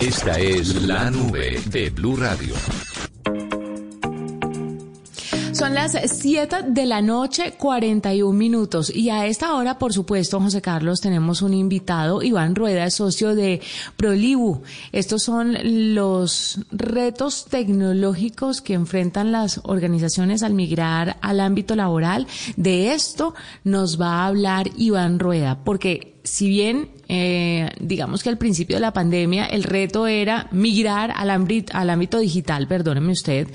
Esta es la nube de Blue Radio. Son las 7 de la noche, 41 minutos. Y a esta hora, por supuesto, José Carlos, tenemos un invitado. Iván Rueda socio de Prolibu. Estos son los retos tecnológicos que enfrentan las organizaciones al migrar al ámbito laboral. De esto nos va a hablar Iván Rueda, porque si bien eh, digamos que al principio de la pandemia el reto era migrar al ámbito, al ámbito digital, perdóneme usted,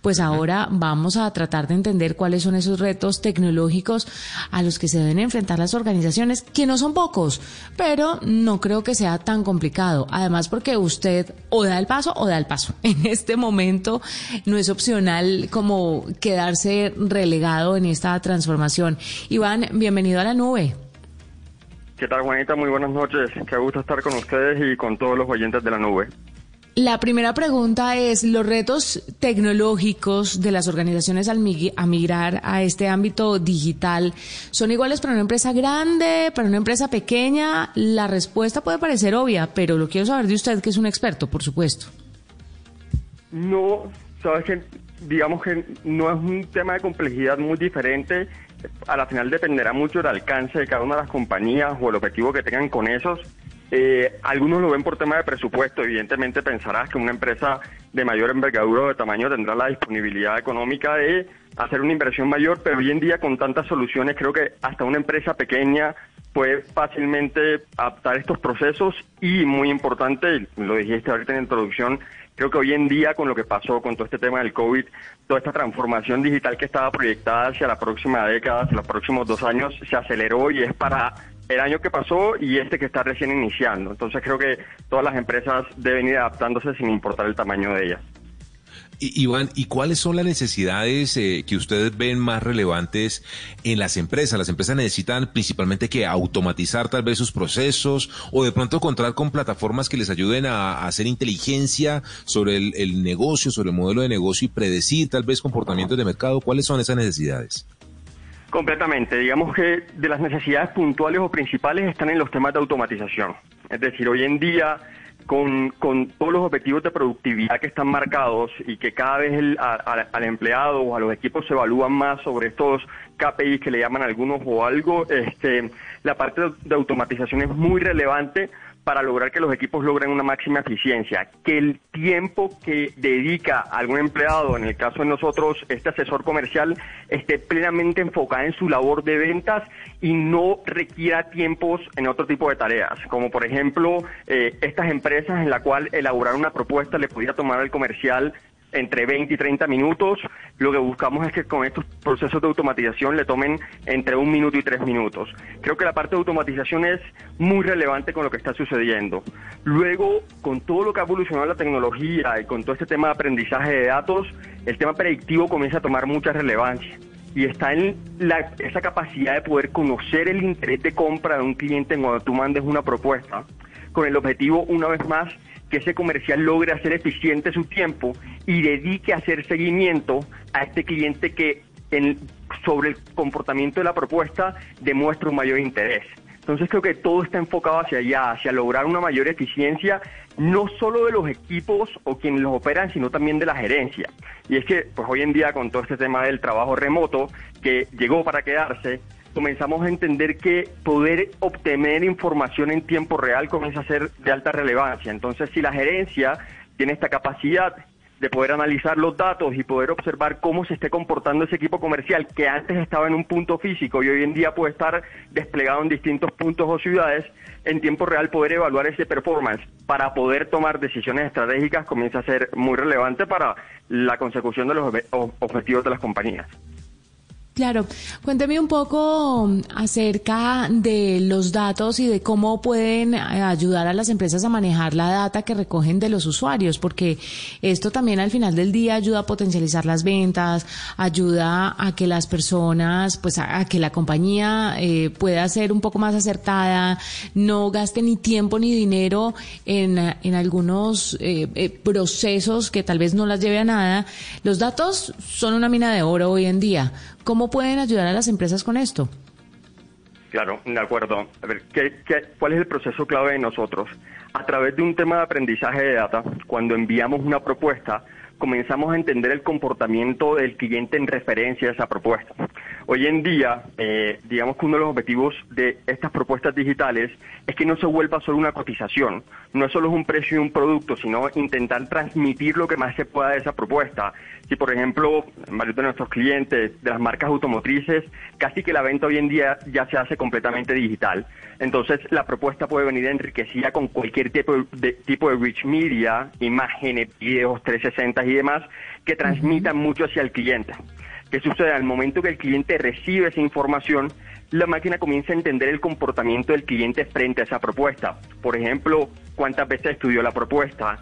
pues ahora vamos a tratar de entender cuáles son esos retos tecnológicos a los que se deben enfrentar las organizaciones, que no son pocos, pero no creo que sea tan complicado. Además, porque usted o da el paso o da el paso. En este momento no es opcional como quedarse relegado en esta transformación. Iván, bienvenido a la nube. ¿Qué tal, Juanita? Muy buenas noches. Qué gusto estar con ustedes y con todos los oyentes de la nube. La primera pregunta es, ¿los retos tecnológicos de las organizaciones al a migrar a este ámbito digital son iguales para una empresa grande, para una empresa pequeña? La respuesta puede parecer obvia, pero lo quiero saber de usted, que es un experto, por supuesto. No, sabes que digamos que no es un tema de complejidad muy diferente a la final dependerá mucho del alcance de cada una de las compañías o el objetivo que tengan con esos. Eh, algunos lo ven por tema de presupuesto, evidentemente pensarás que una empresa de mayor envergadura o de tamaño tendrá la disponibilidad económica de hacer una inversión mayor, pero hoy en día con tantas soluciones creo que hasta una empresa pequeña puede fácilmente adaptar estos procesos y muy importante, lo dijiste ahorita en la introducción, Creo que hoy en día, con lo que pasó con todo este tema del COVID, toda esta transformación digital que estaba proyectada hacia la próxima década, hacia los próximos dos años, se aceleró y es para el año que pasó y este que está recién iniciando. Entonces creo que todas las empresas deben ir adaptándose sin importar el tamaño de ellas. Iván, ¿y cuáles son las necesidades eh, que ustedes ven más relevantes en las empresas? Las empresas necesitan principalmente que automatizar tal vez sus procesos o de pronto contar con plataformas que les ayuden a, hacer inteligencia sobre el, negocio, sobre el modelo de negocio y predecir tal vez comportamientos de mercado. ¿Cuáles son esas necesidades? Completamente. Digamos que de las necesidades puntuales o principales están en los temas de automatización. Es decir, hoy en día con, con, todos los objetivos de productividad que están marcados y que cada vez el, al empleado o a los equipos se evalúan más sobre estos KPIs que le llaman algunos o algo, este, la parte de automatización es muy relevante para lograr que los equipos logren una máxima eficiencia, que el tiempo que dedica algún empleado, en el caso de nosotros, este asesor comercial, esté plenamente enfocado en su labor de ventas y no requiera tiempos en otro tipo de tareas, como por ejemplo eh, estas empresas en la cual elaborar una propuesta le pudiera tomar al comercial entre 20 y 30 minutos. Lo que buscamos es que con estos procesos de automatización le tomen entre un minuto y tres minutos. Creo que la parte de automatización es muy relevante con lo que está sucediendo. Luego, con todo lo que ha evolucionado la tecnología y con todo este tema de aprendizaje de datos, el tema predictivo comienza a tomar mucha relevancia. Y está en la, esa capacidad de poder conocer el interés de compra de un cliente cuando tú mandes una propuesta, con el objetivo, una vez más, que ese comercial logre hacer eficiente su tiempo y dedique a hacer seguimiento a este cliente que en, sobre el comportamiento de la propuesta demuestra un mayor interés. Entonces creo que todo está enfocado hacia allá, hacia lograr una mayor eficiencia, no solo de los equipos o quienes los operan, sino también de la gerencia. Y es que pues hoy en día con todo este tema del trabajo remoto, que llegó para quedarse, comenzamos a entender que poder obtener información en tiempo real comienza a ser de alta relevancia. Entonces, si la gerencia tiene esta capacidad de poder analizar los datos y poder observar cómo se esté comportando ese equipo comercial que antes estaba en un punto físico y hoy en día puede estar desplegado en distintos puntos o ciudades, en tiempo real poder evaluar ese performance para poder tomar decisiones estratégicas comienza a ser muy relevante para la consecución de los objetivos de las compañías. Claro, cuénteme un poco um, acerca de los datos y de cómo pueden eh, ayudar a las empresas a manejar la data que recogen de los usuarios, porque esto también al final del día ayuda a potencializar las ventas, ayuda a que las personas, pues a, que la compañía eh, pueda ser un poco más acertada, no gaste ni tiempo ni dinero en, en algunos eh, procesos que tal vez no las lleve a nada. Los datos son una mina de oro hoy en día. ¿Cómo pueden ayudar a las empresas con esto? Claro, de acuerdo. A ver, ¿qué, cuál es el proceso clave de nosotros? A través de un tema de aprendizaje de data, cuando enviamos una propuesta, comenzamos a entender el comportamiento del cliente en referencia a esa propuesta. Hoy en día, eh, digamos que uno de los objetivos de estas propuestas digitales es que no se vuelva solo una cotización, no es solo un precio de un producto, sino intentar transmitir lo que más se pueda de esa propuesta. Si, por ejemplo, varios de nuestros clientes de las marcas automotrices, casi que la venta hoy en día ya se hace completamente digital. Entonces, la propuesta puede venir enriquecida con cualquier tipo de, tipo de rich media, imágenes, videos 360 y demás, que transmitan mucho hacia el cliente. ¿Qué sucede? Al momento que el cliente recibe esa información, la máquina comienza a entender el comportamiento del cliente frente a esa propuesta. Por ejemplo, cuántas veces estudió la propuesta,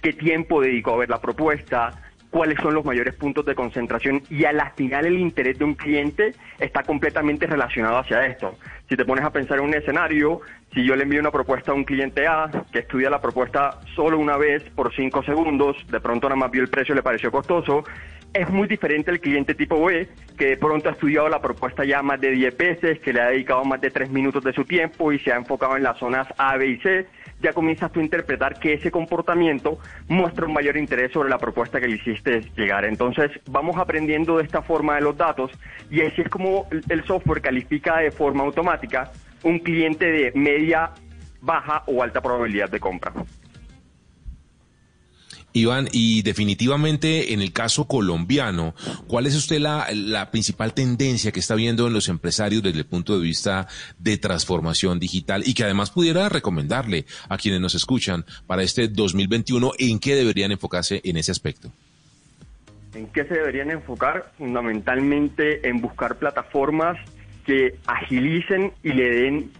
qué tiempo dedicó a ver la propuesta, cuáles son los mayores puntos de concentración y a la final el interés de un cliente está completamente relacionado hacia esto. Si te pones a pensar en un escenario, si yo le envío una propuesta a un cliente A que estudia la propuesta solo una vez por cinco segundos, de pronto nada más vio el precio y le pareció costoso, es muy diferente el cliente tipo B, que de pronto ha estudiado la propuesta ya más de 10 veces, que le ha dedicado más de 3 minutos de su tiempo y se ha enfocado en las zonas A, B y C. Ya comienzas tú a interpretar que ese comportamiento muestra un mayor interés sobre la propuesta que le hiciste llegar. Entonces, vamos aprendiendo de esta forma de los datos y así es como el software califica de forma automática un cliente de media, baja o alta probabilidad de compra. Iván, y definitivamente en el caso colombiano, ¿cuál es usted la, la, principal tendencia que está viendo en los empresarios desde el punto de vista de transformación digital y que además pudiera recomendarle a quienes nos escuchan para este 2021 en qué deberían enfocarse en ese aspecto? ¿En qué se deberían enfocar? Fundamentalmente en buscar plataformas que agilicen y le den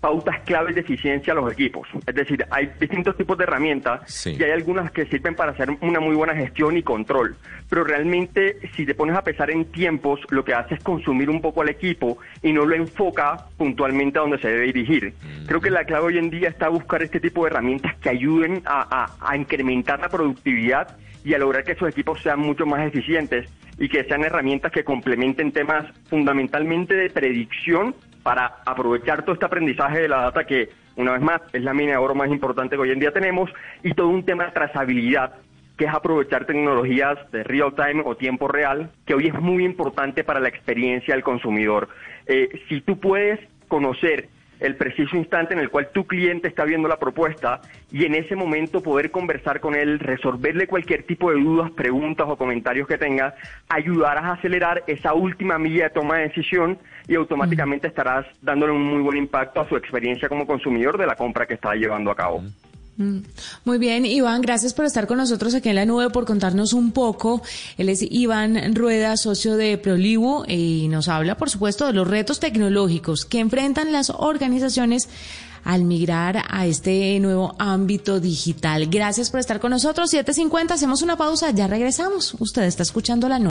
pautas claves de eficiencia a los equipos. Es decir, hay distintos tipos de herramientas y hay algunas que sirven para hacer una muy buena gestión y control. Pero realmente, si te pones a pesar en tiempos, lo que hace es consumir un poco al equipo y no lo enfoca puntualmente a donde se debe dirigir. Mm. Creo que la clave hoy en día está buscar este tipo de herramientas que ayuden a incrementar la productividad y a lograr que esos equipos sean mucho más eficientes y que sean herramientas que complementen temas fundamentalmente de predicción para aprovechar todo este aprendizaje de la data que, una vez más, es la mina de oro más importante que hoy en día tenemos, y todo un tema de trazabilidad, que es aprovechar tecnologías de real time o tiempo real, que hoy es muy importante para la experiencia del consumidor. Eh, si tú puedes conocer el preciso instante en el cual tu cliente está viendo la propuesta y en ese momento poder conversar con él, resolverle cualquier tipo de dudas, preguntas o comentarios que tenga, ayudarás a acelerar esa última milla de toma de decisión y automáticamente estarás dándole un muy buen impacto a su experiencia como consumidor de la compra que está llevando a cabo. Mm. Muy bien, Iván, gracias por estar con nosotros aquí en la nube, por contarnos un poco. Él es Iván Rueda, socio de Prolibu, y nos habla, por supuesto, de los retos tecnológicos que enfrentan las organizaciones al migrar a este nuevo ámbito digital. Gracias por estar con nosotros. 7.50, hacemos una pausa, ya regresamos. Usted está escuchando la nube.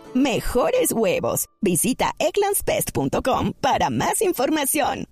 mejores huevos. Visita egglandsbest.com para más información.